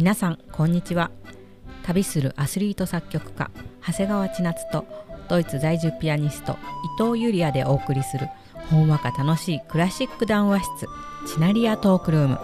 皆さんこんにちは。旅するアスリート作曲家長谷川千夏とドイツ在住ピアニスト伊藤ゆりやでお送りするほんわか楽しいクラシック談話室チナリアトークルーム。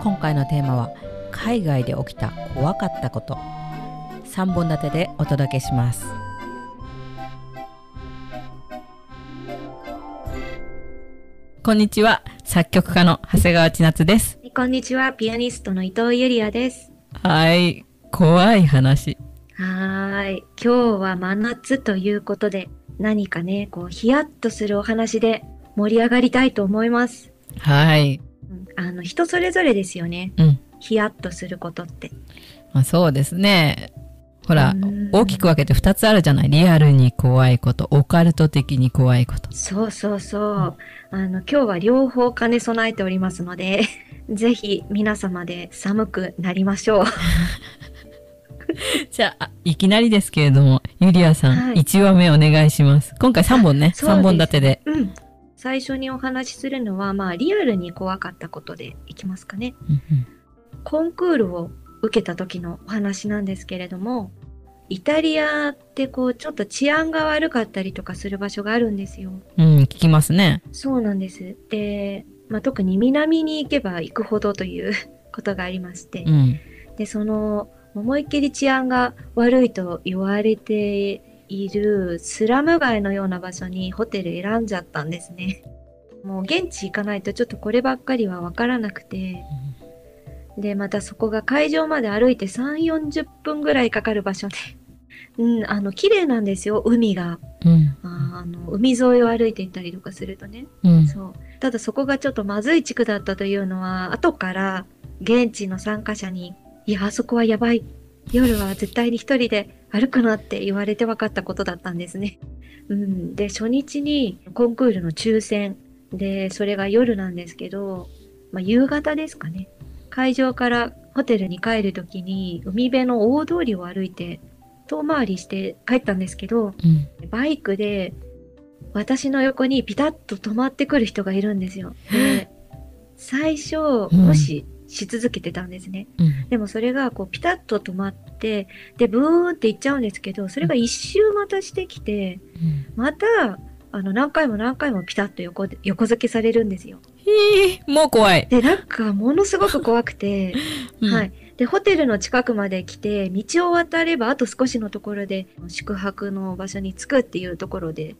今回のテーマは海外で起きた怖かったこと。3本立てでお届けします。こんにちは。作曲家の長谷川千夏です。こんにちは、ピアニストの伊藤ゆりやです。はい怖い話はーい。今日は真夏ということで、何かね、こう、ヒヤッとするお話で盛り上がりたいと思います。はいうんあの、人それぞれですよね。うんヒヤッとすることって。まあ、そうですね。ほらうん、大きく分けて2つあるじゃない？リアルに怖いこと、オカルト的に怖いこと。そうそうそう。あの、今日は両方兼ね備えておりますので、ぜひ皆様で寒くなりましょう。じゃあ、いきなりですけれども、ユリアさん、はい1話目お願いします。今回3本ね、そうです3本立てで。うん。最初にお話しするのは、まあ、リアルに怖かったことでいきますかね。コンクールを受けた時のお話なんですけれども、イタリアってこうちょっと治安が悪かったりとかする場所があるんですよ。うん、聞きますね。そうなんです。で、まあ、特に南に行けば行くほどということがありましてう、ん。で、その思いっきり治安が悪いと言われているスラム街のような場所にホテル選んじゃったんですね。もう現地行かないとちょっとこればっかりはわからなくて、で、またそこが会場まで歩いて3、40分ぐらいかかる場所で、うん、あの、綺麗なんですよ、海が。うん。ああの、海沿いを歩いていったりとかするとね。うん。そう。ただそこがちょっとまずい地区だったというのは、後から現地の参加者に、いや、あそこはやばい。夜は絶対に一人で歩くなって言われて分かったことだったんですね。うん。で、初日にコンクールの抽選で、それが夜なんですけど、まあ、夕方ですかね。会場からホテルに帰るときに、海辺の大通りを歩いて、遠回りして帰ったんですけど、うん。バイクで私の横にピタッと止まってくる人がいるんですよ。で最初、うん無視し続けてたんですね。うん。でもそれがこうピタッと止まって、で、ブーンって行っちゃうんですけど、それが一周またしてきて、また、あの、何回も何回もピタッと横で横付けされるんですよ。ひーもう怖い。で、なんかものすごく怖くて、うんはい。で、ホテルの近くまで来て、道を渡ればあと少しのところで、宿泊の場所に着くっていうところで、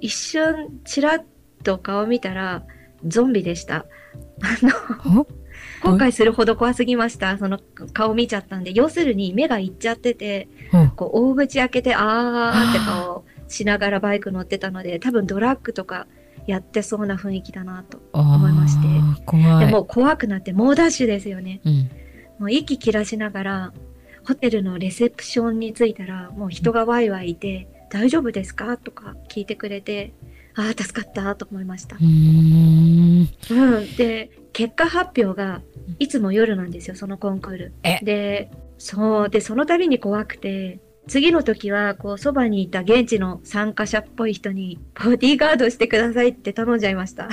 一瞬、ちらっと顔見たら、ゾンビでした。あの、お後悔するほど怖すぎました。その顔見ちゃったんで、要するに目がいっちゃってて、おこう、大口開けて、あーって顔しながらバイク乗ってたので、多分ドラッグとかやってそうな雰囲気だなと。思いまして怖い。でもう怖くなって猛ダッシュですよね。うん。もう息切らしながら、ホテルのレセプションに着いたら、もう人がワイワイいて、大丈夫ですか？とか聞いてくれて、ああ、助かったと思いましたう。ーん。うん。で、結果発表が、いつも夜なんですよ、そのコンクール。えで、そう。で、その度に怖くて、次の時は、こう、そばにいた現地の参加者っぽい人に、ボディーガードしてくださいって頼んじゃいました。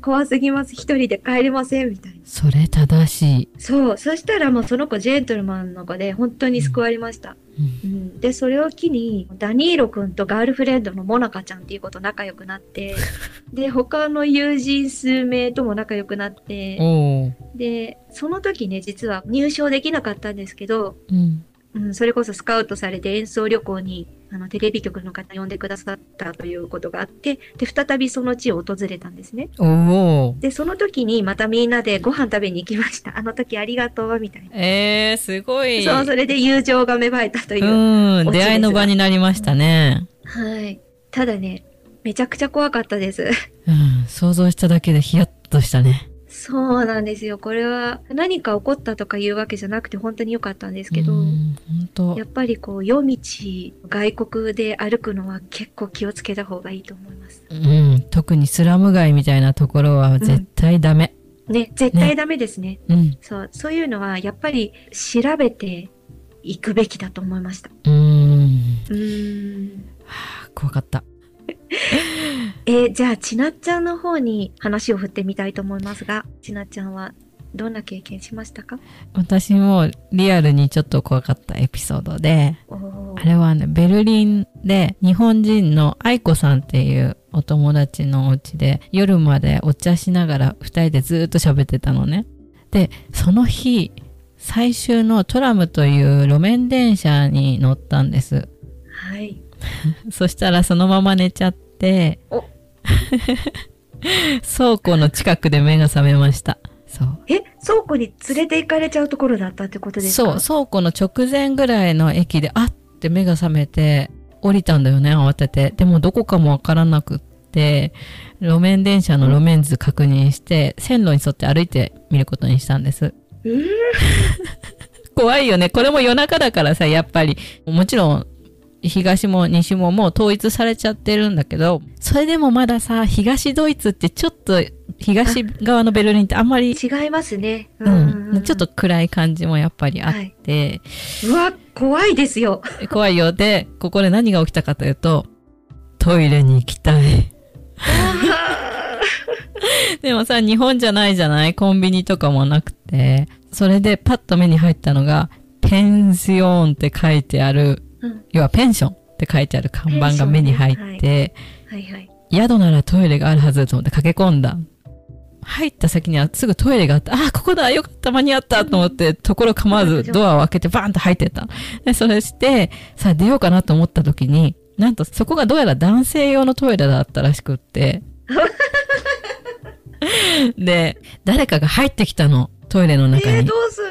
怖すぎます。一人で帰れません、みたいな。それ正しい。そう。そしたらもうその子ジェントルマンの子で本当に救われました。うんうん、で、それを機に、ダニーロ君とガールフレンドのモナカちゃんっていう子と仲良くなって、で、他の友人数名とも仲良くなって、で、その時ね、実は入賞できなかったんですけど、うん。うん、それこそスカウトされて演奏旅行にあのテレビ局の方呼んでくださったということがあって、で、再びその地を訪れたんですね。おーで、その時にまたみんなでご飯食べに行きました。あの時ありがとう、みたいな。えー、すごい。そう、それで友情が芽生えたという。出会いの場になりましたね。はい。ただね、めちゃくちゃ怖かったです。うん、想像しただけでヒヤッとしたね。そうなんですよ。これは何か起こったとかいうわけじゃなくて本当に良かったんですけど、やっぱりこう夜道、外国で歩くのは結構気をつけた方がいいと思います。うん、特にスラム街みたいなところは絶対ダメ。ね、絶対ダメですね。うん、そう、そういうのはやっぱり調べていくべきだと思いました。うん、うーん。怖かった。えーじゃあ、ちなっちゃんの方に話を振ってみたいと思いますが、ちなっちゃんはどんな経験しましたか？私もリアルにちょっと怖かったエピソードで、あれはね、ベルリンで日本人の愛子さんっていうお友達のお家で夜までお茶しながら二人でずーっと喋ってたのね。で、その日、最終のトラムという路面電車に乗ったんです。はい。そしたらそのまま寝ちゃってお、倉庫の近くで目が覚めました。そう。え、倉庫に連れて行かれちゃうところだったってことですそう、か倉庫の直前ぐらいの駅で、あって目が覚めて、降りたんだよね、慌てて。でもどこかもわからなくって、路面電車の路面図確認して、線路に沿って歩いてみることにしたんです。うーん。怖いよね。これも夜中だからさ、やっぱり。もちろん、東も西ももう統一されちゃってるんだけど、それでもまださ、東ドイツってちょっと、東側のベルリンってあんまり、違いますね。うん、ちょっと暗い感じもやっぱりあって、うわ、怖いですよ。怖いよ。で、ここで何が起きたかというと、トイレに行きたい。でもさ、日本じゃないじゃないコンビニとかもなくて。それでパッと目に入ったのが、ペンシオンって書いてある、うん要はペンションって書いてある看板が目に入って、はいはい。宿ならトイレがあるはずと思って駆け込んだ。入った先にはすぐトイレがあって、ああ、ここだよかった間に合ったと思って、ところ構わずドアを開けてバーンと入ってった。で、それして、さあ出ようかなと思った時に、なんとそこがどうやら男性用のトイレだったらしくって。で、誰かが入ってきたの、トイレのえ中に。ー、どうす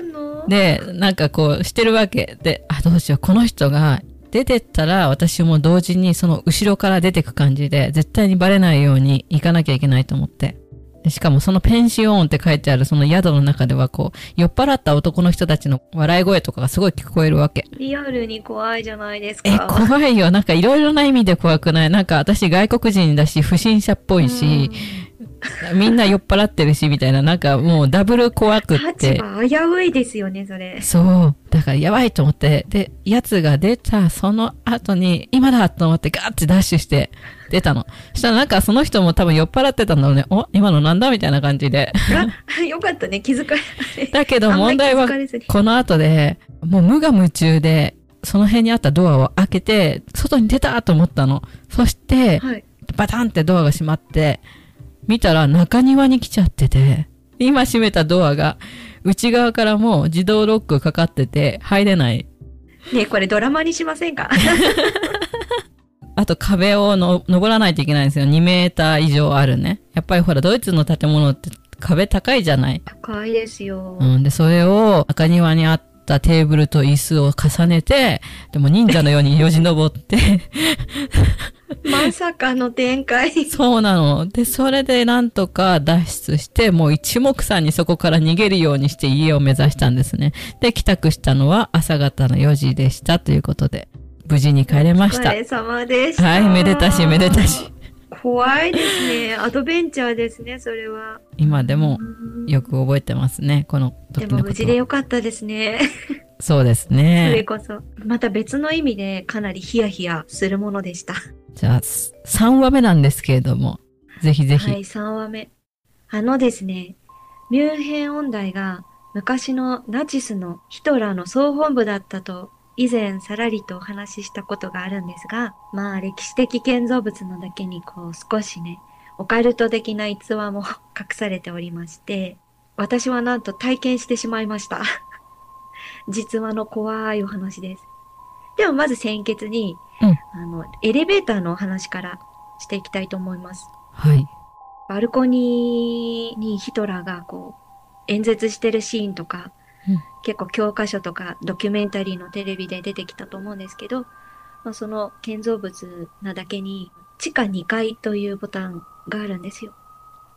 で、なんかこうしてるわけで、あ、どうしよう、この人が出てったら私も同時にその後ろから出てく感じで、絶対にバレないように行かなきゃいけないと思って。でしかもそのペンシオンって書いてあるその宿の中ではこう、酔っ払った男の人たちの笑い声とかがすごい聞こえるわけ。リアルに怖いじゃないですか。え、怖いよ。なんかいろいろな意味で怖くない？なんか私外国人だし、不審者っぽいし、みんな酔っ払ってるし、みたいな、なんかもうダブル怖くっ立て。場危ういですよね、それ。そう。だからやばいと思って、で、やつが出たその後に、今だと思ってガーってダッシュして出たの。そしたらなんかその人も多分酔っ払ってたんだろうね。お今のなんだみたいな感じで。あ、よかったね、気づかれだけど問題はこの後で、もう無我夢中で、その辺にあったドアを開けて、外に出たと思ったの。そして、はい。バタンってドアが閉まって、見たら中庭に来ちゃってて、今閉めたドアが内側からもう自動ロックかかってて入れない。ねこれドラマにしませんか？あと壁をの登らないといけないんですよ。2メーター以上あるね。やっぱりほら、ドイツの建物って壁高いじゃない。高いですよ。うん。で、それを中庭にあったテーブルと椅子を重ねて、でも忍者のようによじ登って、まさかの展開。そうなの。で、それでなんとか脱出して、もう一目散にそこから逃げるようにして家を目指したんですね。で、帰宅したのは朝方の4時でしたということで、無事に帰れました。お疲れ様でした。はい、めでたしめでたし。怖いですね。アドベンチャーですね、それは。今でもうんよく覚えてますね、このでも無事で。よかったですね。そうですそれね。こそ。また別の意味でかなりヒヤヒヤするものでした。じゃあ、3話目なんですけれども、ぜひぜひ。はい、3話目。あのですね、ミュンヘン音大が昔のナチスのヒトラーの総本部だったと以前さらりとお話ししたことがあるんですが、まあ歴史的建造物のだけにこう少しね、オカルト的な逸話も隠されておりまして、私はなんと体験してしまいました。実話の怖いお話です。ではまず先決に、うんあの、エレベーターのお話からしていきたいと思います。はい。バルコニーにヒトラーがこう演説してるシーンとか、うん結構教科書とかドキュメンタリーのテレビで出てきたと思うんですけど、まあ、その建造物なだけに地下2階というボタンがあるんですよ。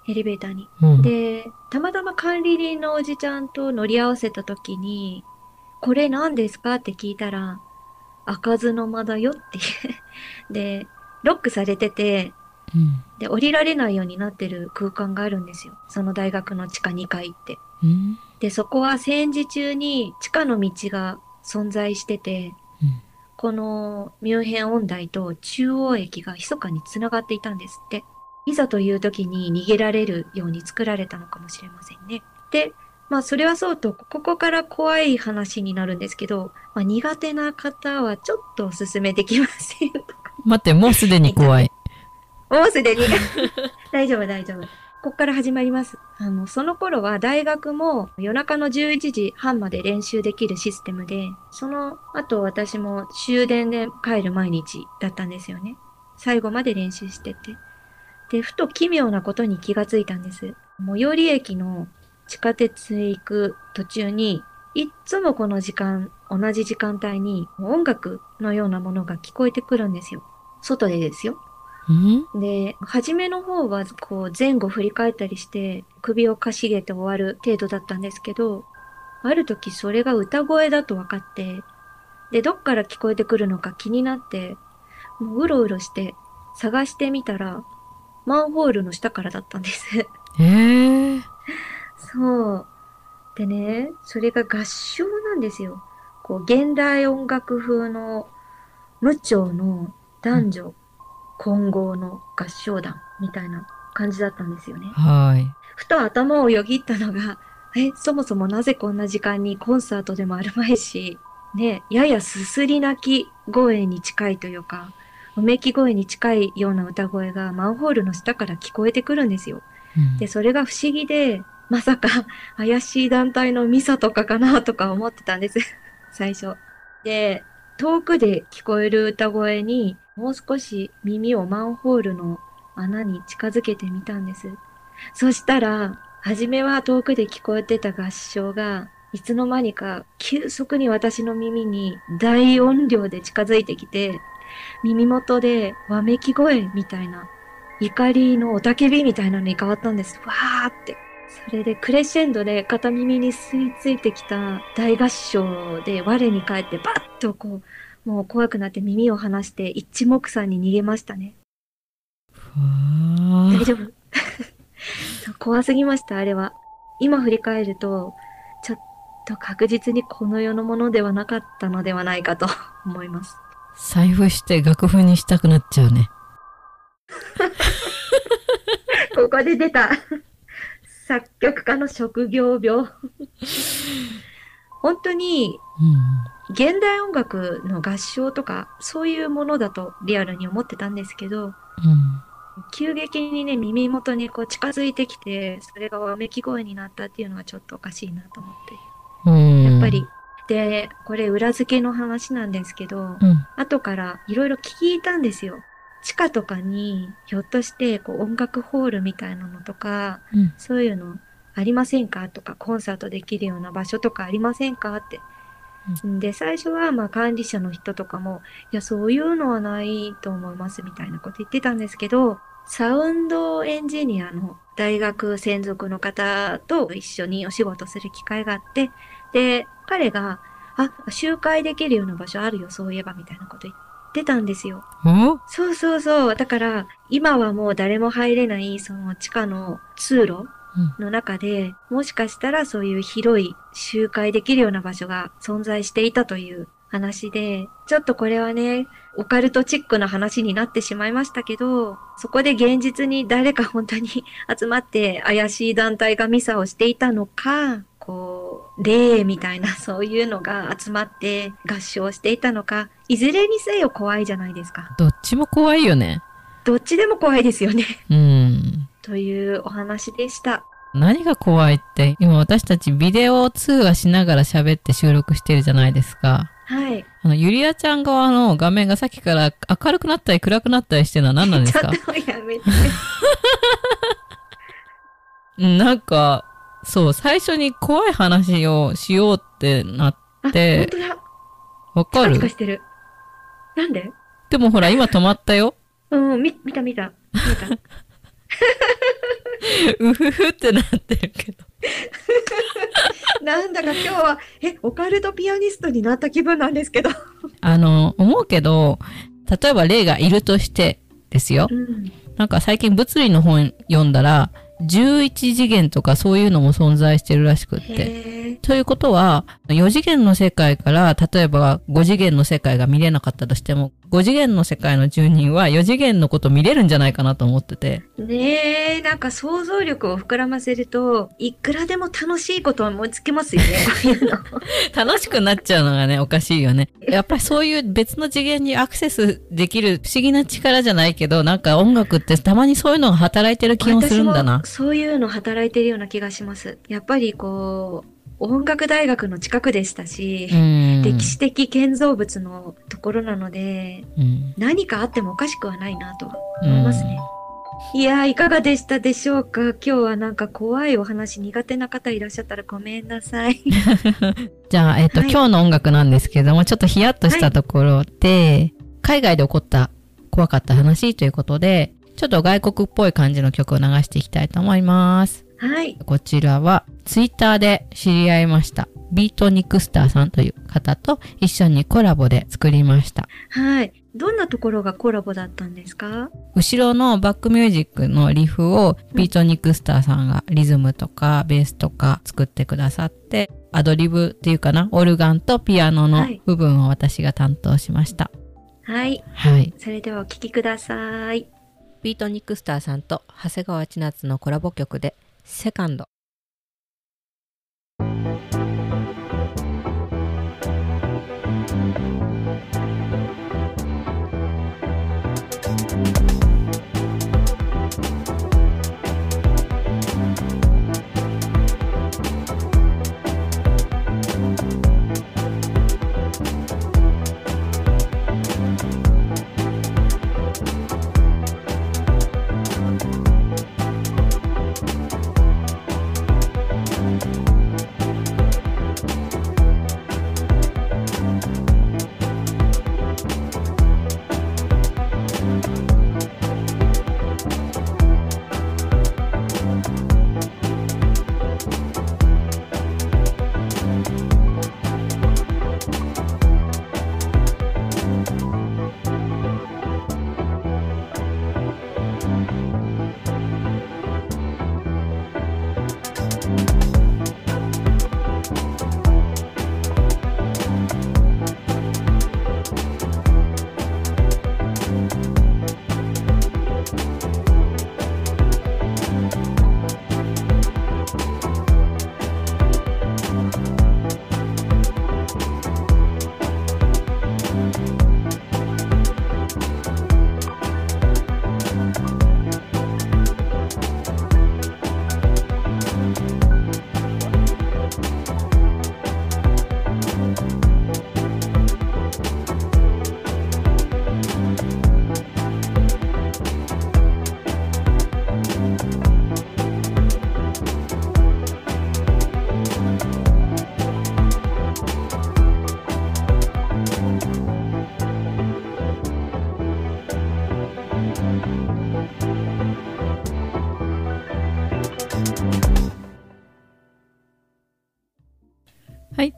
エレベーターに。うん。で、たまたま管理人のおじちゃんと乗り合わせた時に、これ何ですかって聞いたら、開かずの間だよっていう。で、ロックされてて、うんで、降りられないようになってる空間があるんですよ。その大学の地下2階って。うんで、そこは戦時中に地下の道が存在してて、うんこのミュンヘン音大と中央駅が密かに繋がっていたんですって。いざという時に逃げられるように作られたのかもしれませんね。で、まあそれはそうと、ここから怖い話になるんですけど、まあ苦手な方はちょっとお勧めできません。待って、もうすでに怖い。もうすでに。大丈夫、大丈夫。ここから始まります。あの、その頃は大学も夜中の11時半まで練習できるシステムで、その後私も終電で帰る毎日だったんですよね。最後まで練習してて。で、ふと奇妙なことに気がついたんです。最寄り駅の地下鉄へ行く途中に、いっつもこの時間、同じ時間帯に音楽のようなものが聞こえてくるんですよ。外でですよ。ん？で、初めの方はこう前後振り返ったりして首をかしげて終わる程度だったんですけど、ある時それが歌声だと分かって、で、どっから聞こえてくるのか気になって、もううろうろして探してみたら、マンホールの下からだったんです。えー、そう。でね、それが合唱なんですよ。こう、現代音楽風の無調の男女混合の合唱団みたいな感じだったんですよね。はい。ふと頭をよぎったのが、え、そもそもなぜこんな時間にコンサートでもあるまいし、ね、ややすすり泣き声に近いというか、うめき声に近いような歌声がマンホールの下から聞こえてくるんですよ。うんで、それが不思議で、まさか怪しい団体のミサとかかなとか思ってたんです。最初。で、遠くで聞こえる歌声にもう少し耳をマンホールの穴に近づけてみたんです。そしたら、初めは遠くで聞こえてた合唱が、いつの間にか急速に私の耳に大音量で近づいてきて、耳元でわめき声みたいな怒りの雄たけびみたいなのに変わったんです。わーって。それでクレッシェンドで片耳に吸い付いてきた大合唱で我に返ってバッとこう、もう怖くなって耳を離して一目散に逃げましたね。大丈夫 怖すぎました、あれは。今振り返ると、ちょっと確実にこの世のものではなかったのではないかと 思います。財布して楽譜にしたくなっちゃうね。ここで出た作曲家の職業病。本当にうん。現代音楽の合唱とかそういうものだとリアルに思ってたんですけど、うん。急激にね、耳元にこう近づいてきて、それがわめき声になったっていうのはちょっとおかしいなと思って。うん。やっぱり。で、これ裏付けの話なんですけど、うん。後からいろいろ聞いたんですよ。地下とかに、ひょっとしてこう音楽ホールみたいなのとか、うん。そういうのありませんか？とか、コンサートできるような場所とかありませんか？って。で、最初はまあ管理者の人とかも、いや、そういうのはないと思いますみたいなこと言ってたんですけど、サウンドエンジニアの大学専属の方と一緒にお仕事する機会があって、で、彼が、あ、集会できるような場所あるよ、そういえば、みたいなこと言ってたんですよ。おそうそうそう。だから、今はもう誰も入れない、その地下の通路うん。の中で、もしかしたらそういう広い集会できるような場所が存在していたという話で、ちょっとこれはね、オカルトチックな話になってしまいましたけど、そこで現実に誰か本当に 集まって怪しい団体がミサをしていたのか、こう、霊みたいなそういうのが集まって合唱していたのか、いずれにせよ怖いじゃないですか。どっちも怖いよね。どっちでも怖いですよね。うん。というお話でした。何が怖いって、今私たちビデオ通話しながら喋って収録してるじゃないですか。はい。あの、ゆりあちゃん側の画面がさっきから明るくなったり暗くなったりしてるのは何なんですか？ちょっとやめて。う んなんか、そう、最初に怖い話をしようってなっあ、で本当だ。わかる？チカしてる。なんで？でもほら、今止まったよ。うん、み、見た見た。見た。うふふってなってるけど。なんだか今日は、え、オカルトピアニストになった気分なんですけど。あの、思うけど、例えば霊がいるとしてですよ。うん。なんか最近物理の本読んだら、11次元とかそういうのも存在してるらしくって。ということは、4次元の世界から、例えば5次元の世界が見れなかったとしても、5次元の世界の住人は4次元のこと見れるんじゃないかなと思ってて。ねえ、なんか想像力を膨らませると、いくらでも楽しいことを思いつきますよね、こういうの。楽しくなっちゃうのがね、おかしいよね。やっぱりそういう別の次元にアクセスできる不思議な力じゃないけど、なんか音楽ってたまにそういうのが働いてる気もするんだな。そういうの働いてるような気がします。やっぱりこう、音楽大学の近くでしたし、うん。歴史的建造物のところなので、うん。何かあってもおかしくはないなとは思いますね。いやー、いかがでしたでしょうか？今日はなんか怖いお話苦手な方いらっしゃったらごめんなさい。じゃあ、えっ、と、はい今日の音楽なんですけども、ちょっとヒヤッとしたところで、海外で起こった怖かった話ということで、ちょっと外国っぽい感じの曲を流していきたいと思います。はい。こちらは、ツイッターで知り合いました。ビートニクスターさんという方と一緒にコラボで作りました。はい。どんなところがコラボだったんですか？後ろのバックミュージックのリフをビートニクスターさんがリズムとかベースとか作ってくださって、アドリブっていうかな、オルガンとピアノのはい部分を私が担当しました。はい。はい。それではお聴きください。ビートニクスターさんと長谷川千夏のコラボ曲で、セカンド。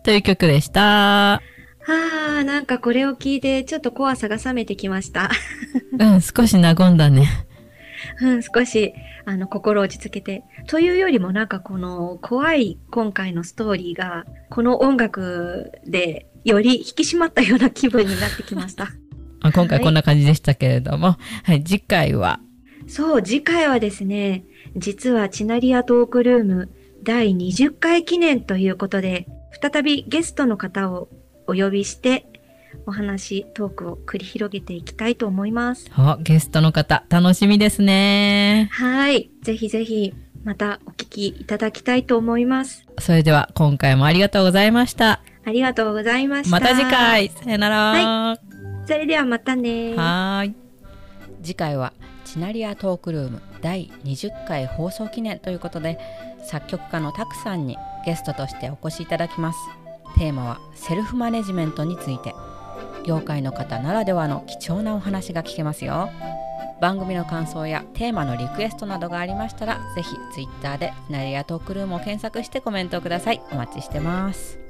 という曲でした。はあ、なんかこれを聞いてちょっと怖さが冷めてきました。うん、少し和んだね。うん、少し、あの、心を落ち着けて。というよりもなんかこの怖い今回のストーリーが、この音楽でより引き締まったような気分になってきました。あ今回こんな感じでしたけれども、はい、次回は、そう、次回はですね、実はチナリアトークルーム第20回記念ということで、再びゲストの方をお呼びして、お話、トークを繰り広げていきたいと思います。おゲストの方、楽しみですね。はい。ぜひぜひ、またお聞きいただきたいと思います。それでは今回もありがとうございました。ありがとうございました。また次。回、さよなら。はそれではまたね。はーい。次回はチナリアトークルーム第20回放送記念ということで作曲家のタクさんにゲストとしてお越しいただきます。テーマはセルフマネジメントについて。業界の方ならではの貴重なお話が聞けますよ。番組の感想やテーマのリクエストなどがありましたらぜひツイッターでナリアトークルームを検索してコメントをください。お待ちしてます。